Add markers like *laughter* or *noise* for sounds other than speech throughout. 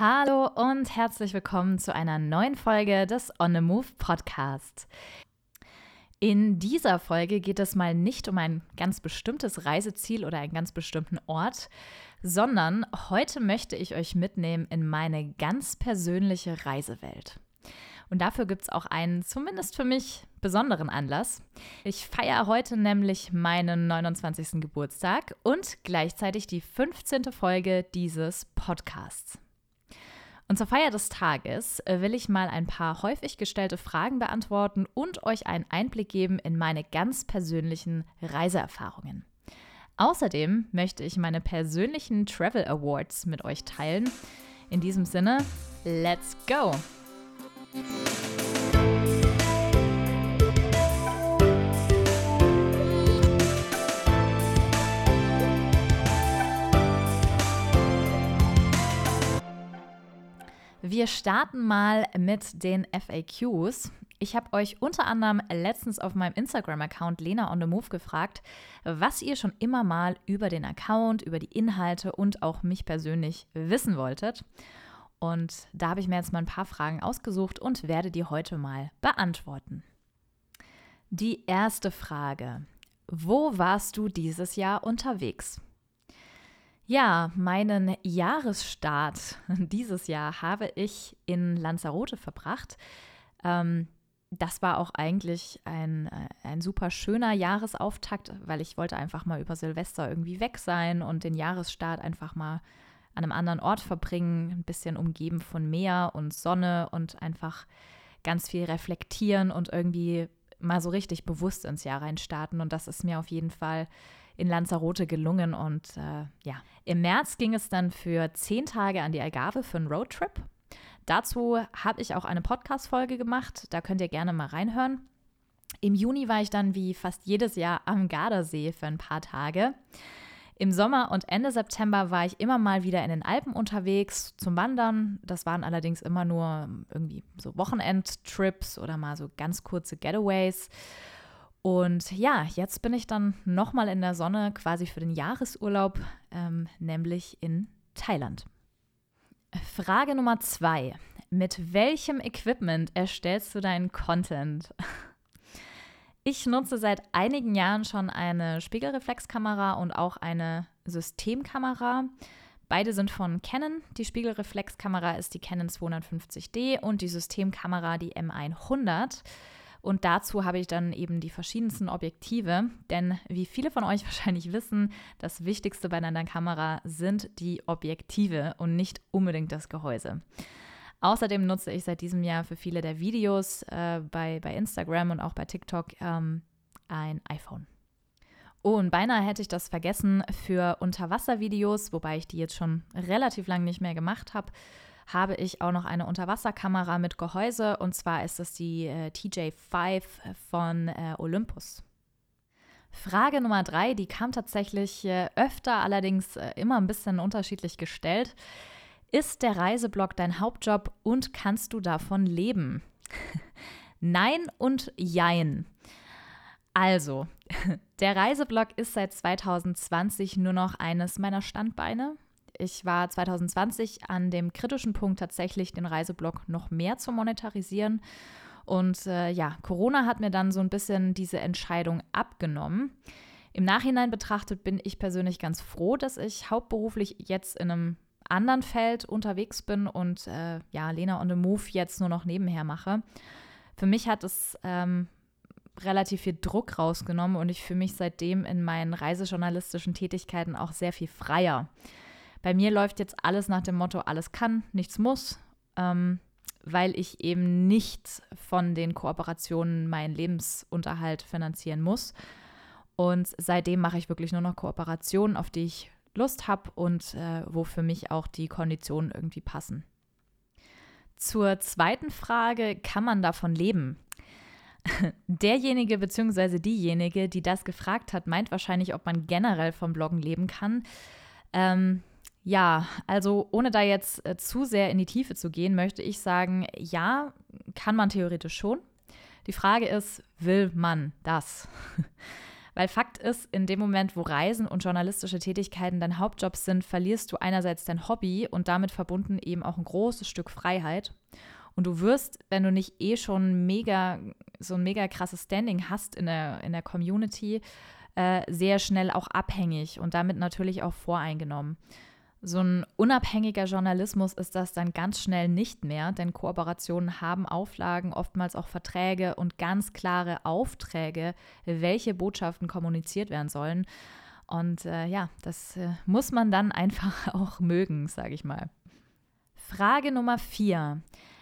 Hallo und herzlich willkommen zu einer neuen Folge des On the Move Podcast. In dieser Folge geht es mal nicht um ein ganz bestimmtes Reiseziel oder einen ganz bestimmten Ort, sondern heute möchte ich euch mitnehmen in meine ganz persönliche Reisewelt. Und dafür gibt es auch einen, zumindest für mich, besonderen Anlass. Ich feiere heute nämlich meinen 29. Geburtstag und gleichzeitig die 15. Folge dieses Podcasts. Und zur Feier des Tages äh, will ich mal ein paar häufig gestellte Fragen beantworten und euch einen Einblick geben in meine ganz persönlichen Reiseerfahrungen. Außerdem möchte ich meine persönlichen Travel Awards mit euch teilen. In diesem Sinne, let's go! Wir starten mal mit den FAQs. Ich habe euch unter anderem letztens auf meinem Instagram-Account Lena on the Move gefragt, was ihr schon immer mal über den Account, über die Inhalte und auch mich persönlich wissen wolltet. Und da habe ich mir jetzt mal ein paar Fragen ausgesucht und werde die heute mal beantworten. Die erste Frage. Wo warst du dieses Jahr unterwegs? Ja, meinen Jahresstart *laughs* dieses Jahr habe ich in Lanzarote verbracht. Ähm, das war auch eigentlich ein, äh, ein super schöner Jahresauftakt, weil ich wollte einfach mal über Silvester irgendwie weg sein und den Jahresstart einfach mal an einem anderen Ort verbringen, ein bisschen umgeben von Meer und Sonne und einfach ganz viel reflektieren und irgendwie mal so richtig bewusst ins Jahr reinstarten. Und das ist mir auf jeden Fall in Lanzarote gelungen. Und äh, ja, im März ging es dann für zehn Tage an die Algarve für einen Roadtrip. Dazu habe ich auch eine Podcast-Folge gemacht. Da könnt ihr gerne mal reinhören. Im Juni war ich dann wie fast jedes Jahr am Gardasee für ein paar Tage. Im Sommer und Ende September war ich immer mal wieder in den Alpen unterwegs zum Wandern. Das waren allerdings immer nur irgendwie so Wochenendtrips oder mal so ganz kurze Getaways. Und ja, jetzt bin ich dann nochmal in der Sonne quasi für den Jahresurlaub, ähm, nämlich in Thailand. Frage Nummer zwei. Mit welchem Equipment erstellst du deinen Content? Ich nutze seit einigen Jahren schon eine Spiegelreflexkamera und auch eine Systemkamera. Beide sind von Canon. Die Spiegelreflexkamera ist die Canon 250D und die Systemkamera die M100. Und dazu habe ich dann eben die verschiedensten Objektive, denn wie viele von euch *laughs* wahrscheinlich wissen, das Wichtigste bei einer Kamera sind die Objektive und nicht unbedingt das Gehäuse. Außerdem nutze ich seit diesem Jahr für viele der Videos äh, bei, bei Instagram und auch bei TikTok ähm, ein iPhone. Oh, und beinahe hätte ich das vergessen für Unterwasservideos, wobei ich die jetzt schon relativ lang nicht mehr gemacht habe habe ich auch noch eine Unterwasserkamera mit Gehäuse und zwar ist es die äh, TJ5 von äh, Olympus. Frage Nummer drei, die kam tatsächlich äh, öfter, allerdings äh, immer ein bisschen unterschiedlich gestellt. Ist der Reiseblog dein Hauptjob und kannst du davon leben? *laughs* Nein und Jein. Also, *laughs* der Reiseblog ist seit 2020 nur noch eines meiner Standbeine. Ich war 2020 an dem kritischen Punkt tatsächlich, den Reiseblog noch mehr zu monetarisieren. Und äh, ja, Corona hat mir dann so ein bisschen diese Entscheidung abgenommen. Im Nachhinein betrachtet bin ich persönlich ganz froh, dass ich hauptberuflich jetzt in einem anderen Feld unterwegs bin und äh, ja, Lena on the Move jetzt nur noch nebenher mache. Für mich hat es ähm, relativ viel Druck rausgenommen und ich fühle mich seitdem in meinen reisejournalistischen Tätigkeiten auch sehr viel freier. Bei mir läuft jetzt alles nach dem Motto, alles kann, nichts muss, ähm, weil ich eben nicht von den Kooperationen meinen Lebensunterhalt finanzieren muss. Und seitdem mache ich wirklich nur noch Kooperationen, auf die ich Lust habe und äh, wo für mich auch die Konditionen irgendwie passen. Zur zweiten Frage, kann man davon leben? *laughs* Derjenige bzw. diejenige, die das gefragt hat, meint wahrscheinlich, ob man generell vom Bloggen leben kann. Ähm, ja, also ohne da jetzt äh, zu sehr in die Tiefe zu gehen, möchte ich sagen, ja, kann man theoretisch schon. Die Frage ist, will man das? *laughs* Weil Fakt ist, in dem Moment, wo Reisen und journalistische Tätigkeiten dein Hauptjob sind, verlierst du einerseits dein Hobby und damit verbunden eben auch ein großes Stück Freiheit. Und du wirst, wenn du nicht eh schon mega, so ein mega krasses Standing hast in der, in der Community, äh, sehr schnell auch abhängig und damit natürlich auch voreingenommen. So ein unabhängiger Journalismus ist das dann ganz schnell nicht mehr, denn Kooperationen haben Auflagen, oftmals auch Verträge und ganz klare Aufträge, welche Botschaften kommuniziert werden sollen. Und äh, ja, das äh, muss man dann einfach *laughs* auch mögen, sage ich mal. Frage Nummer vier.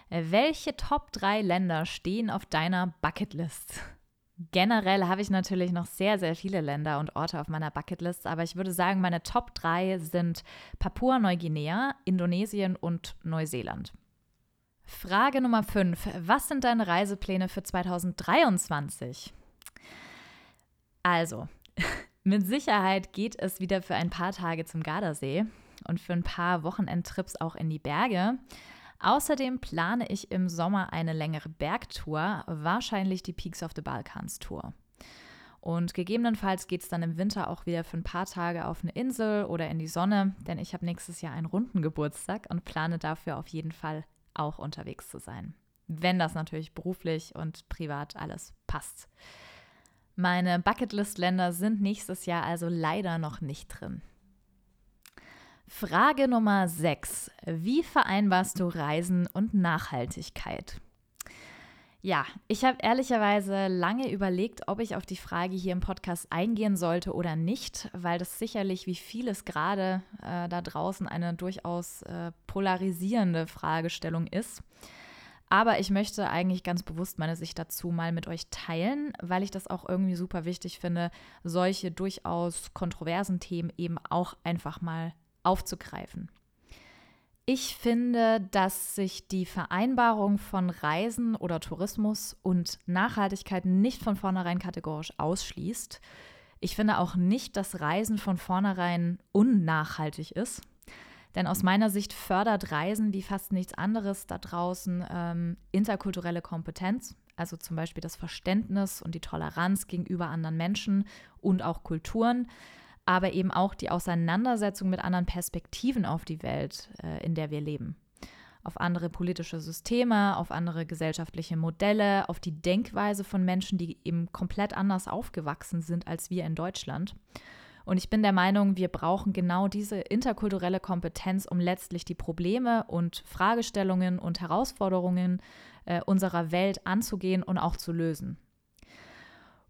Welche Top 3 Länder stehen auf deiner Bucketlist? Generell habe ich natürlich noch sehr, sehr viele Länder und Orte auf meiner Bucketlist, aber ich würde sagen, meine Top 3 sind Papua-Neuguinea, Indonesien und Neuseeland. Frage Nummer 5. Was sind deine Reisepläne für 2023? Also, *laughs* mit Sicherheit geht es wieder für ein paar Tage zum Gardasee und für ein paar Wochenendtrips auch in die Berge. Außerdem plane ich im Sommer eine längere Bergtour, wahrscheinlich die Peaks of the Balkans Tour. Und gegebenenfalls geht es dann im Winter auch wieder für ein paar Tage auf eine Insel oder in die Sonne, denn ich habe nächstes Jahr einen runden Geburtstag und plane dafür auf jeden Fall auch unterwegs zu sein. Wenn das natürlich beruflich und privat alles passt. Meine Bucketlist-Länder sind nächstes Jahr also leider noch nicht drin. Frage Nummer 6. Wie vereinbarst du Reisen und Nachhaltigkeit? Ja, ich habe ehrlicherweise lange überlegt, ob ich auf die Frage hier im Podcast eingehen sollte oder nicht, weil das sicherlich wie vieles gerade äh, da draußen eine durchaus äh, polarisierende Fragestellung ist. Aber ich möchte eigentlich ganz bewusst meine Sicht dazu mal mit euch teilen, weil ich das auch irgendwie super wichtig finde, solche durchaus kontroversen Themen eben auch einfach mal aufzugreifen. Ich finde, dass sich die Vereinbarung von Reisen oder Tourismus und Nachhaltigkeit nicht von vornherein kategorisch ausschließt. Ich finde auch nicht, dass Reisen von vornherein unnachhaltig ist. Denn aus meiner Sicht fördert Reisen wie fast nichts anderes da draußen ähm, interkulturelle Kompetenz, also zum Beispiel das Verständnis und die Toleranz gegenüber anderen Menschen und auch Kulturen aber eben auch die Auseinandersetzung mit anderen Perspektiven auf die Welt, äh, in der wir leben. Auf andere politische Systeme, auf andere gesellschaftliche Modelle, auf die Denkweise von Menschen, die eben komplett anders aufgewachsen sind als wir in Deutschland. Und ich bin der Meinung, wir brauchen genau diese interkulturelle Kompetenz, um letztlich die Probleme und Fragestellungen und Herausforderungen äh, unserer Welt anzugehen und auch zu lösen.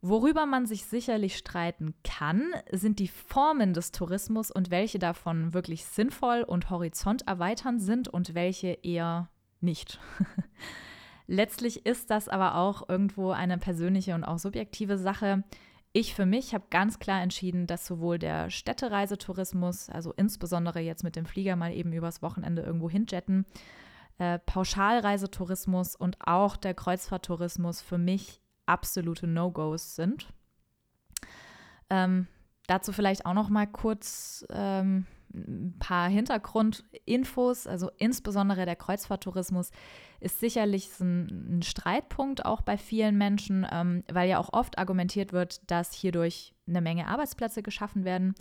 Worüber man sich sicherlich streiten kann, sind die Formen des Tourismus und welche davon wirklich sinnvoll und horizonterweiternd sind und welche eher nicht. *laughs* Letztlich ist das aber auch irgendwo eine persönliche und auch subjektive Sache. Ich für mich habe ganz klar entschieden, dass sowohl der Städtereisetourismus, also insbesondere jetzt mit dem Flieger mal eben übers Wochenende irgendwo hinjetten, äh, Pauschalreisetourismus und auch der Kreuzfahrttourismus für mich absolute No-Gos sind. Ähm, dazu vielleicht auch noch mal kurz ähm, ein paar Hintergrundinfos. Also insbesondere der Kreuzfahrttourismus ist sicherlich ein, ein Streitpunkt auch bei vielen Menschen, ähm, weil ja auch oft argumentiert wird, dass hierdurch eine Menge Arbeitsplätze geschaffen werden.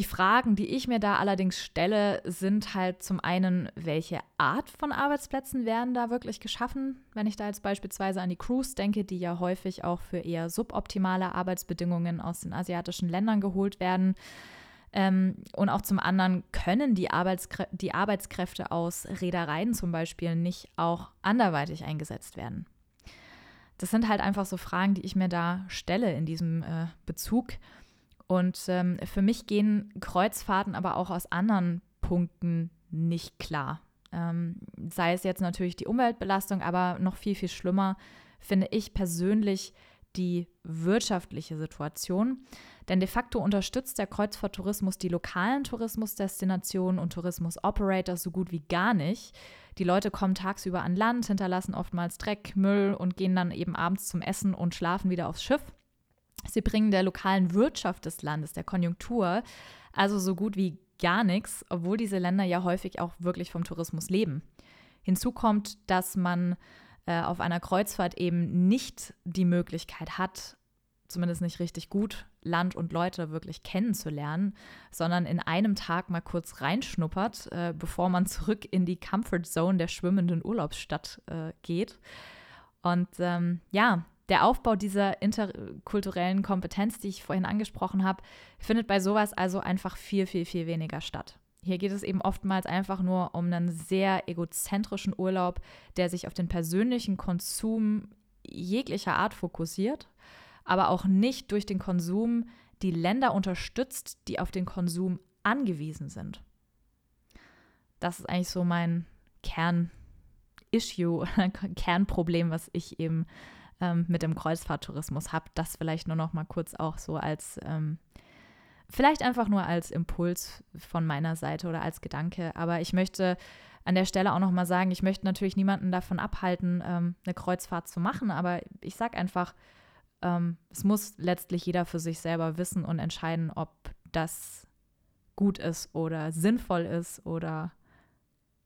Die Fragen, die ich mir da allerdings stelle, sind halt zum einen, welche Art von Arbeitsplätzen werden da wirklich geschaffen? Wenn ich da jetzt beispielsweise an die Crews denke, die ja häufig auch für eher suboptimale Arbeitsbedingungen aus den asiatischen Ländern geholt werden. Ähm, und auch zum anderen können die, Arbeitskrä die Arbeitskräfte aus Reedereien zum Beispiel nicht auch anderweitig eingesetzt werden. Das sind halt einfach so Fragen, die ich mir da stelle in diesem äh, Bezug. Und ähm, für mich gehen Kreuzfahrten aber auch aus anderen Punkten nicht klar. Ähm, sei es jetzt natürlich die Umweltbelastung, aber noch viel, viel schlimmer finde ich persönlich die wirtschaftliche Situation. Denn de facto unterstützt der Kreuzfahrttourismus die lokalen Tourismusdestinationen und Tourismus-Operators so gut wie gar nicht. Die Leute kommen tagsüber an Land, hinterlassen oftmals Dreck, Müll und gehen dann eben abends zum Essen und schlafen wieder aufs Schiff. Sie bringen der lokalen Wirtschaft des Landes, der Konjunktur, also so gut wie gar nichts, obwohl diese Länder ja häufig auch wirklich vom Tourismus leben. Hinzu kommt, dass man äh, auf einer Kreuzfahrt eben nicht die Möglichkeit hat, zumindest nicht richtig gut, Land und Leute wirklich kennenzulernen, sondern in einem Tag mal kurz reinschnuppert, äh, bevor man zurück in die Comfort Zone der schwimmenden Urlaubsstadt äh, geht. Und ähm, ja, der Aufbau dieser interkulturellen Kompetenz, die ich vorhin angesprochen habe, findet bei sowas also einfach viel, viel, viel weniger statt. Hier geht es eben oftmals einfach nur um einen sehr egozentrischen Urlaub, der sich auf den persönlichen Konsum jeglicher Art fokussiert, aber auch nicht durch den Konsum die Länder unterstützt, die auf den Konsum angewiesen sind. Das ist eigentlich so mein Kern-Issue, *laughs* Kernproblem, was ich eben ähm, mit dem Kreuzfahrttourismus habe. Das vielleicht nur noch mal kurz auch so als ähm, Vielleicht einfach nur als Impuls von meiner Seite oder als Gedanke. Aber ich möchte an der Stelle auch nochmal sagen, ich möchte natürlich niemanden davon abhalten, ähm, eine Kreuzfahrt zu machen. Aber ich sage einfach, ähm, es muss letztlich jeder für sich selber wissen und entscheiden, ob das gut ist oder sinnvoll ist oder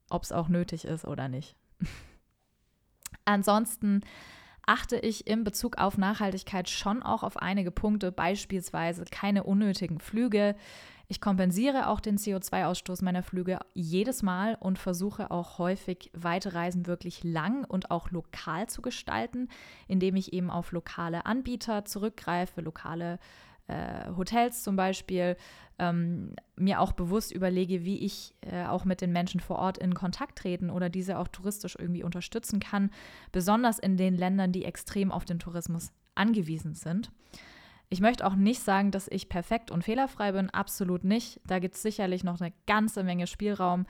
ob es auch nötig ist oder nicht. *laughs* Ansonsten achte ich in Bezug auf Nachhaltigkeit schon auch auf einige Punkte, beispielsweise keine unnötigen Flüge. Ich kompensiere auch den CO2-Ausstoß meiner Flüge jedes Mal und versuche auch häufig weite Reisen wirklich lang und auch lokal zu gestalten, indem ich eben auf lokale Anbieter zurückgreife, lokale äh, Hotels zum Beispiel, ähm, mir auch bewusst überlege, wie ich äh, auch mit den Menschen vor Ort in Kontakt treten oder diese auch touristisch irgendwie unterstützen kann, besonders in den Ländern, die extrem auf den Tourismus angewiesen sind. Ich möchte auch nicht sagen, dass ich perfekt und fehlerfrei bin, absolut nicht. Da gibt es sicherlich noch eine ganze Menge Spielraum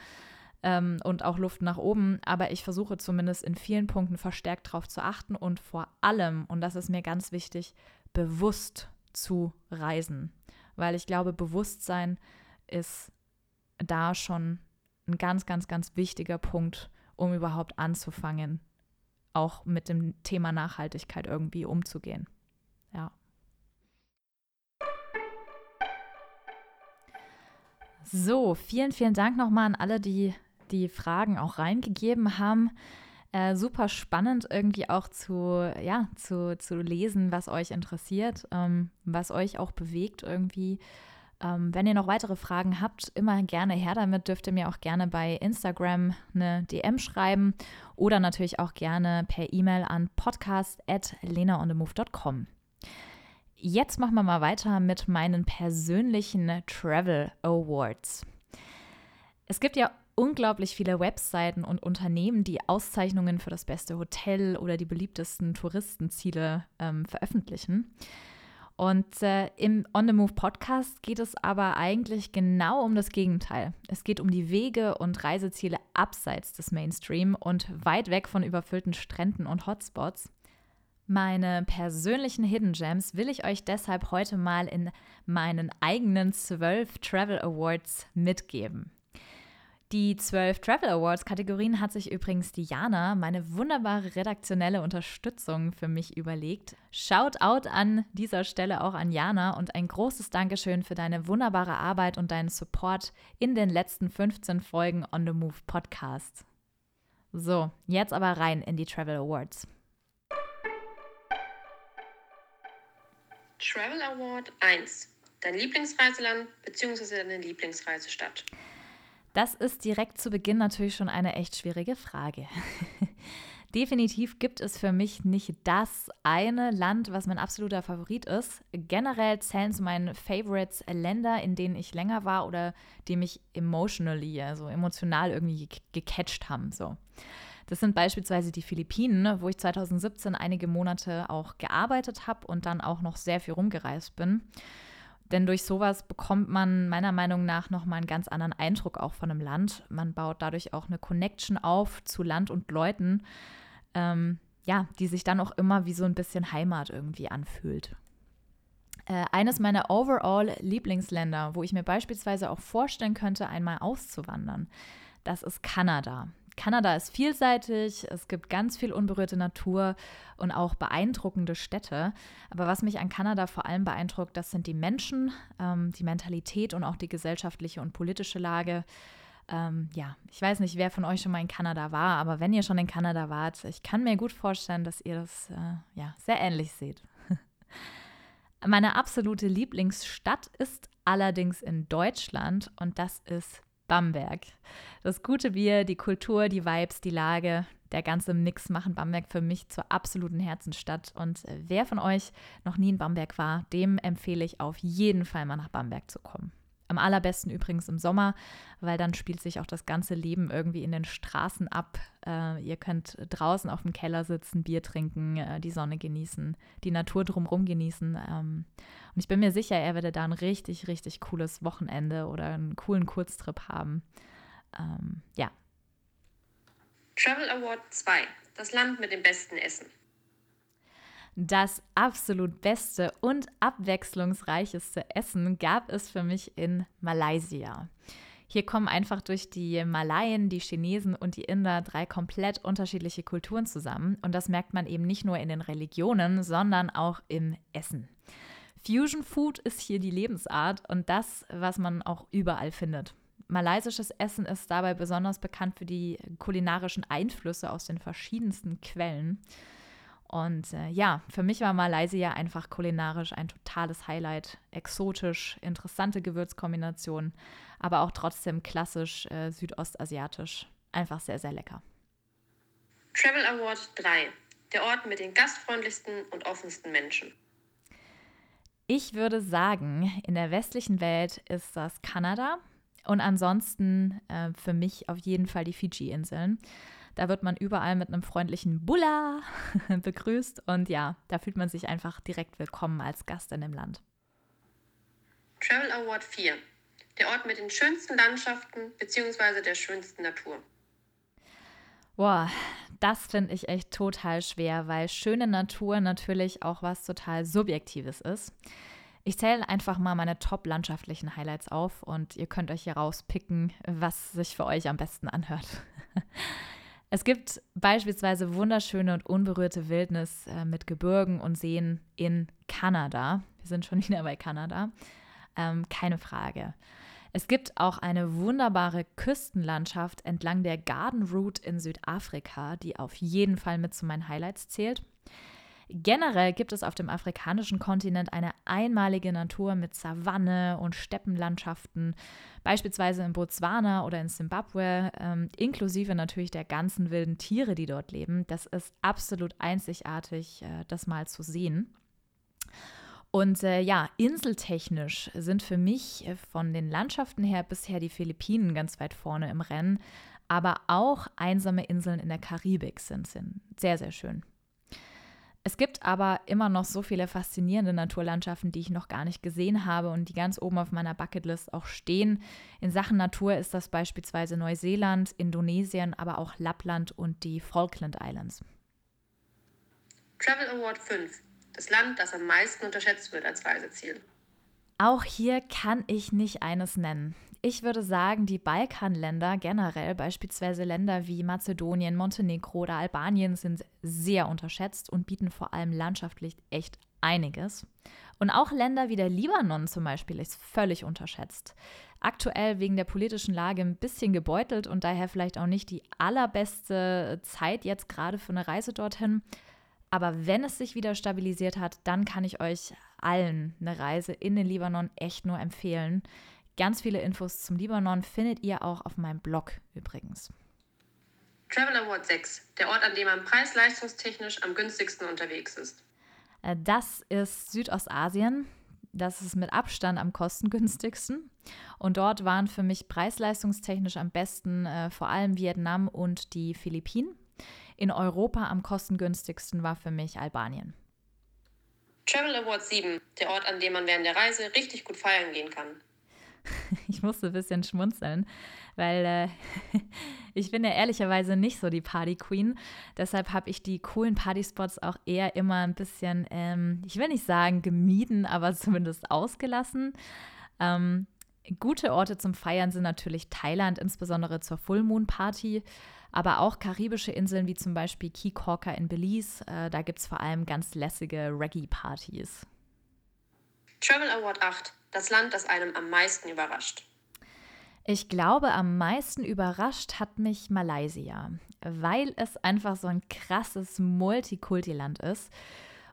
ähm, und auch Luft nach oben, aber ich versuche zumindest in vielen Punkten verstärkt darauf zu achten und vor allem, und das ist mir ganz wichtig, bewusst zu reisen. Weil ich glaube, Bewusstsein ist da schon ein ganz, ganz, ganz wichtiger Punkt, um überhaupt anzufangen, auch mit dem Thema Nachhaltigkeit irgendwie umzugehen. Ja. So, vielen, vielen Dank nochmal an alle, die die Fragen auch reingegeben haben. Äh, super spannend irgendwie auch zu, ja, zu, zu lesen, was euch interessiert, ähm, was euch auch bewegt irgendwie. Ähm, wenn ihr noch weitere Fragen habt, immer gerne her damit. Dürft ihr mir auch gerne bei Instagram eine DM schreiben oder natürlich auch gerne per E-Mail an podcast.lenaonthemove.com. Jetzt machen wir mal weiter mit meinen persönlichen Travel Awards. Es gibt ja unglaublich viele Webseiten und Unternehmen, die Auszeichnungen für das beste Hotel oder die beliebtesten Touristenziele ähm, veröffentlichen. Und äh, im On the Move Podcast geht es aber eigentlich genau um das Gegenteil. Es geht um die Wege und Reiseziele abseits des Mainstream und weit weg von überfüllten Stränden und Hotspots. Meine persönlichen Hidden Gems will ich euch deshalb heute mal in meinen eigenen zwölf Travel Awards mitgeben. Die zwölf Travel Awards Kategorien hat sich übrigens Diana, meine wunderbare redaktionelle Unterstützung, für mich überlegt. Shout out an dieser Stelle auch an Jana und ein großes Dankeschön für deine wunderbare Arbeit und deinen Support in den letzten 15 Folgen On the Move Podcast. So, jetzt aber rein in die Travel Awards. Travel Award 1. Dein Lieblingsreiseland bzw. deine Lieblingsreisestadt. Das ist direkt zu Beginn natürlich schon eine echt schwierige Frage. *laughs* Definitiv gibt es für mich nicht das eine Land, was mein absoluter Favorit ist. Generell zählen zu meinen Favorites Länder, in denen ich länger war oder die mich emotionally, also emotional irgendwie gecatcht haben. So. Das sind beispielsweise die Philippinen, wo ich 2017 einige Monate auch gearbeitet habe und dann auch noch sehr viel rumgereist bin. Denn durch sowas bekommt man meiner Meinung nach nochmal einen ganz anderen Eindruck auch von einem Land. Man baut dadurch auch eine Connection auf zu Land und Leuten, ähm, ja, die sich dann auch immer wie so ein bisschen Heimat irgendwie anfühlt. Äh, eines meiner Overall-Lieblingsländer, wo ich mir beispielsweise auch vorstellen könnte, einmal auszuwandern, das ist Kanada. Kanada ist vielseitig, es gibt ganz viel unberührte Natur und auch beeindruckende Städte. Aber was mich an Kanada vor allem beeindruckt, das sind die Menschen, ähm, die Mentalität und auch die gesellschaftliche und politische Lage. Ähm, ja, ich weiß nicht, wer von euch schon mal in Kanada war, aber wenn ihr schon in Kanada wart, ich kann mir gut vorstellen, dass ihr das äh, ja, sehr ähnlich seht. *laughs* Meine absolute Lieblingsstadt ist allerdings in Deutschland und das ist Bamberg. Das gute Bier, die Kultur, die Vibes, die Lage, der ganze Mix machen Bamberg für mich zur absoluten Herzensstadt. Und äh, wer von euch noch nie in Bamberg war, dem empfehle ich auf jeden Fall mal nach Bamberg zu kommen. Am allerbesten übrigens im Sommer, weil dann spielt sich auch das ganze Leben irgendwie in den Straßen ab. Äh, ihr könnt draußen auf dem Keller sitzen, Bier trinken, äh, die Sonne genießen, die Natur drumherum genießen. Ähm, und ich bin mir sicher, er werde da ein richtig, richtig cooles Wochenende oder einen coolen Kurztrip haben. Ähm, ja. Travel Award 2. Das Land mit dem besten Essen. Das absolut beste und abwechslungsreicheste Essen gab es für mich in Malaysia. Hier kommen einfach durch die Malaien, die Chinesen und die Inder drei komplett unterschiedliche Kulturen zusammen. Und das merkt man eben nicht nur in den Religionen, sondern auch im Essen. Fusion Food ist hier die Lebensart und das, was man auch überall findet. Malaysisches Essen ist dabei besonders bekannt für die kulinarischen Einflüsse aus den verschiedensten Quellen. Und äh, ja, für mich war Malaysia einfach kulinarisch ein totales Highlight. Exotisch, interessante Gewürzkombinationen, aber auch trotzdem klassisch äh, südostasiatisch. Einfach sehr, sehr lecker. Travel Award 3. Der Ort mit den gastfreundlichsten und offensten Menschen. Ich würde sagen, in der westlichen Welt ist das Kanada und ansonsten äh, für mich auf jeden Fall die Fidschi-Inseln. Da wird man überall mit einem freundlichen Bulla *laughs* begrüßt und ja, da fühlt man sich einfach direkt willkommen als Gast in dem Land. Travel Award 4. Der Ort mit den schönsten Landschaften bzw. der schönsten Natur. Boah, das finde ich echt total schwer, weil schöne Natur natürlich auch was total Subjektives ist. Ich zähle einfach mal meine top landschaftlichen Highlights auf und ihr könnt euch hier rauspicken, was sich für euch am besten anhört. *laughs* Es gibt beispielsweise wunderschöne und unberührte Wildnis äh, mit Gebirgen und Seen in Kanada. Wir sind schon *laughs* wieder bei Kanada. Ähm, keine Frage. Es gibt auch eine wunderbare Küstenlandschaft entlang der Garden Route in Südafrika, die auf jeden Fall mit zu meinen Highlights zählt. Generell gibt es auf dem afrikanischen Kontinent eine einmalige Natur mit Savanne und Steppenlandschaften, beispielsweise in Botswana oder in Simbabwe, ähm, inklusive natürlich der ganzen wilden Tiere, die dort leben. Das ist absolut einzigartig, äh, das mal zu sehen. Und äh, ja, inseltechnisch sind für mich äh, von den Landschaften her bisher die Philippinen ganz weit vorne im Rennen, aber auch einsame Inseln in der Karibik sind, sind sehr, sehr schön. Es gibt aber immer noch so viele faszinierende Naturlandschaften, die ich noch gar nicht gesehen habe und die ganz oben auf meiner Bucketlist auch stehen. In Sachen Natur ist das beispielsweise Neuseeland, Indonesien, aber auch Lappland und die Falkland Islands. Travel Award 5. Das Land, das am meisten unterschätzt wird als Reiseziel. Auch hier kann ich nicht eines nennen. Ich würde sagen, die Balkanländer generell, beispielsweise Länder wie Mazedonien, Montenegro oder Albanien, sind sehr unterschätzt und bieten vor allem landschaftlich echt einiges. Und auch Länder wie der Libanon zum Beispiel ist völlig unterschätzt. Aktuell wegen der politischen Lage ein bisschen gebeutelt und daher vielleicht auch nicht die allerbeste Zeit jetzt gerade für eine Reise dorthin. Aber wenn es sich wieder stabilisiert hat, dann kann ich euch allen eine Reise in den Libanon echt nur empfehlen. Ganz viele Infos zum Libanon findet ihr auch auf meinem Blog übrigens. Travel Award 6, der Ort, an dem man preis-leistungstechnisch am günstigsten unterwegs ist. Äh, das ist Südostasien. Das ist mit Abstand am kostengünstigsten. Und dort waren für mich preis-leistungstechnisch am besten äh, vor allem Vietnam und die Philippinen. In Europa am kostengünstigsten war für mich Albanien. Travel Award 7, der Ort, an dem man während der Reise richtig gut feiern gehen kann. *laughs* ich musste ein bisschen schmunzeln, weil äh, *laughs* ich bin ja ehrlicherweise nicht so die Party Queen. Deshalb habe ich die coolen Partyspots auch eher immer ein bisschen, ähm, ich will nicht sagen gemieden, aber *laughs* zumindest ausgelassen. Ähm, gute Orte zum Feiern sind natürlich Thailand, insbesondere zur Full Moon Party, aber auch karibische Inseln wie zum Beispiel Key Corker in Belize. Äh, da gibt es vor allem ganz lässige Reggae-Partys. Travel Award 8 das Land, das einem am meisten überrascht? Ich glaube, am meisten überrascht hat mich Malaysia, weil es einfach so ein krasses Multikulti-Land ist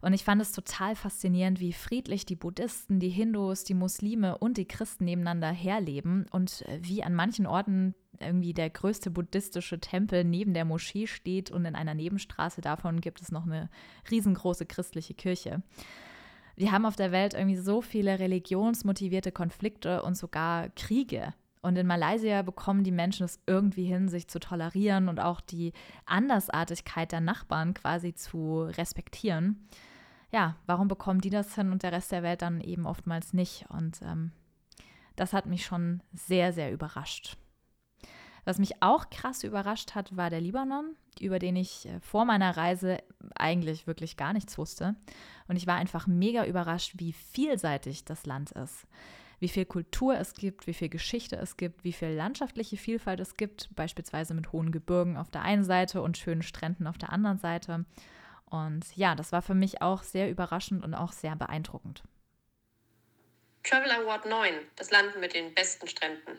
Und ich fand es total faszinierend, wie friedlich die Buddhisten, die Hindus, die Muslime und die Christen nebeneinander herleben und äh, wie an manchen Orten irgendwie der größte buddhistische Tempel neben der Moschee steht und in einer Nebenstraße davon gibt es noch eine riesengroße christliche Kirche. Wir haben auf der Welt irgendwie so viele religionsmotivierte Konflikte und sogar Kriege. Und in Malaysia bekommen die Menschen es irgendwie hin, sich zu tolerieren und auch die Andersartigkeit der Nachbarn quasi zu respektieren. Ja, warum bekommen die das hin und der Rest der Welt dann eben oftmals nicht? Und ähm, das hat mich schon sehr, sehr überrascht. Was mich auch krass überrascht hat, war der Libanon, über den ich äh, vor meiner Reise eigentlich wirklich gar nichts wusste. Und ich war einfach mega überrascht, wie vielseitig das Land ist. Wie viel Kultur es gibt, wie viel Geschichte es gibt, wie viel landschaftliche Vielfalt es gibt, beispielsweise mit hohen Gebirgen auf der einen Seite und schönen Stränden auf der anderen Seite. Und ja, das war für mich auch sehr überraschend und auch sehr beeindruckend. Travel Award 9, das Land mit den besten Stränden.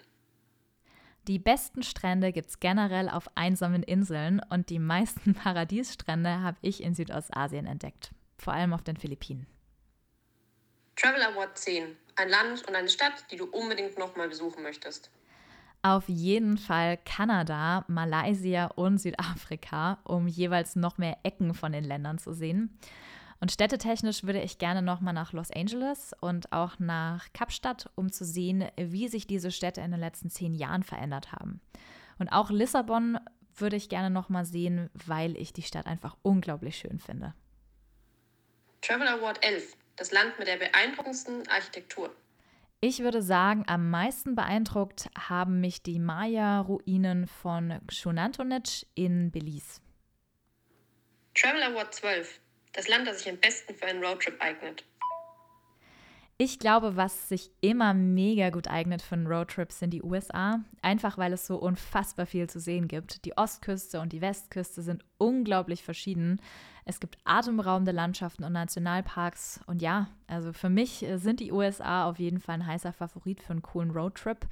Die besten Strände gibt es generell auf einsamen Inseln und die meisten *laughs* Paradiesstrände habe ich in Südostasien entdeckt, vor allem auf den Philippinen. Travel Award 10, ein Land und eine Stadt, die du unbedingt nochmal besuchen möchtest. Auf jeden Fall Kanada, Malaysia und Südafrika, um jeweils noch mehr Ecken von den Ländern zu sehen. Und städtetechnisch würde ich gerne nochmal nach Los Angeles und auch nach Kapstadt, um zu sehen, wie sich diese Städte in den letzten zehn Jahren verändert haben. Und auch Lissabon würde ich gerne nochmal sehen, weil ich die Stadt einfach unglaublich schön finde. Travel Award 11, das Land mit der beeindruckendsten Architektur. Ich würde sagen, am meisten beeindruckt haben mich die Maya-Ruinen von Xunantunich in Belize. Travel Award 12, das Land, das sich am besten für einen Roadtrip eignet. Ich glaube, was sich immer mega gut eignet für einen Roadtrip sind die USA. Einfach weil es so unfassbar viel zu sehen gibt. Die Ostküste und die Westküste sind unglaublich verschieden. Es gibt atemberaubende Landschaften und Nationalparks. Und ja, also für mich sind die USA auf jeden Fall ein heißer Favorit für einen coolen Roadtrip.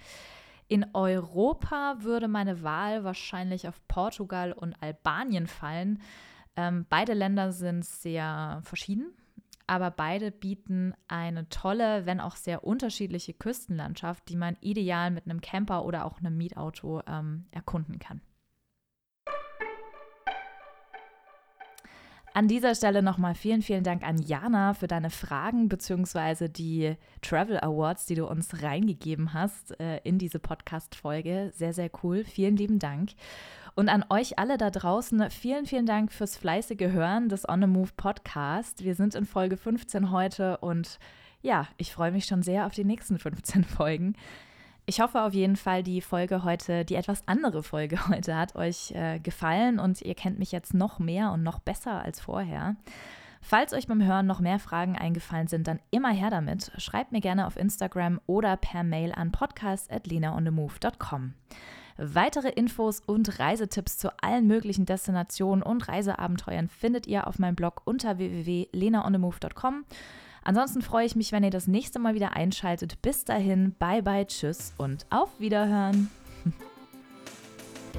In Europa würde meine Wahl wahrscheinlich auf Portugal und Albanien fallen. Ähm, beide Länder sind sehr verschieden, aber beide bieten eine tolle, wenn auch sehr unterschiedliche Küstenlandschaft, die man ideal mit einem Camper oder auch einem Mietauto ähm, erkunden kann. An dieser Stelle nochmal vielen, vielen Dank an Jana für deine Fragen bzw. die Travel Awards, die du uns reingegeben hast äh, in diese Podcast-Folge. Sehr, sehr cool. Vielen lieben Dank. Und an euch alle da draußen, vielen, vielen Dank fürs fleißige Hören des On the Move Podcast. Wir sind in Folge 15 heute und ja, ich freue mich schon sehr auf die nächsten 15 *laughs* Folgen. Ich hoffe auf jeden Fall, die Folge heute, die etwas andere Folge *laughs* heute hat euch äh, gefallen und ihr kennt mich jetzt noch mehr und noch besser als vorher. Falls euch beim Hören noch mehr Fragen eingefallen sind, dann immer her damit. Schreibt mir gerne auf Instagram oder per Mail an podcast@lenaonthemove.com. Weitere Infos und Reisetipps zu allen möglichen Destinationen und Reiseabenteuern findet ihr auf meinem Blog unter www.lenaonthemove.com. Ansonsten freue ich mich, wenn ihr das nächste Mal wieder einschaltet. Bis dahin, bye bye, tschüss und auf Wiederhören. *laughs*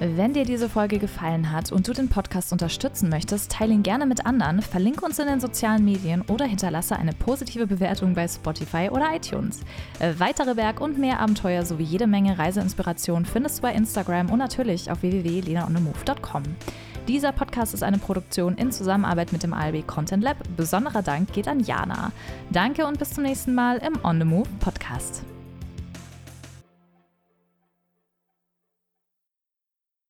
Wenn dir diese Folge gefallen hat und du den Podcast unterstützen möchtest, teile ihn gerne mit anderen, verlinke uns in den sozialen Medien oder hinterlasse eine positive Bewertung bei Spotify oder iTunes. Äh, weitere Berg- und mehr Abenteuer sowie jede Menge Reiseinspiration findest du bei Instagram und natürlich auf www.lenaonemove.com. Dieser Podcast ist eine Produktion in Zusammenarbeit mit dem ALB Content Lab. Besonderer Dank geht an Jana. Danke und bis zum nächsten Mal im On the Move Podcast.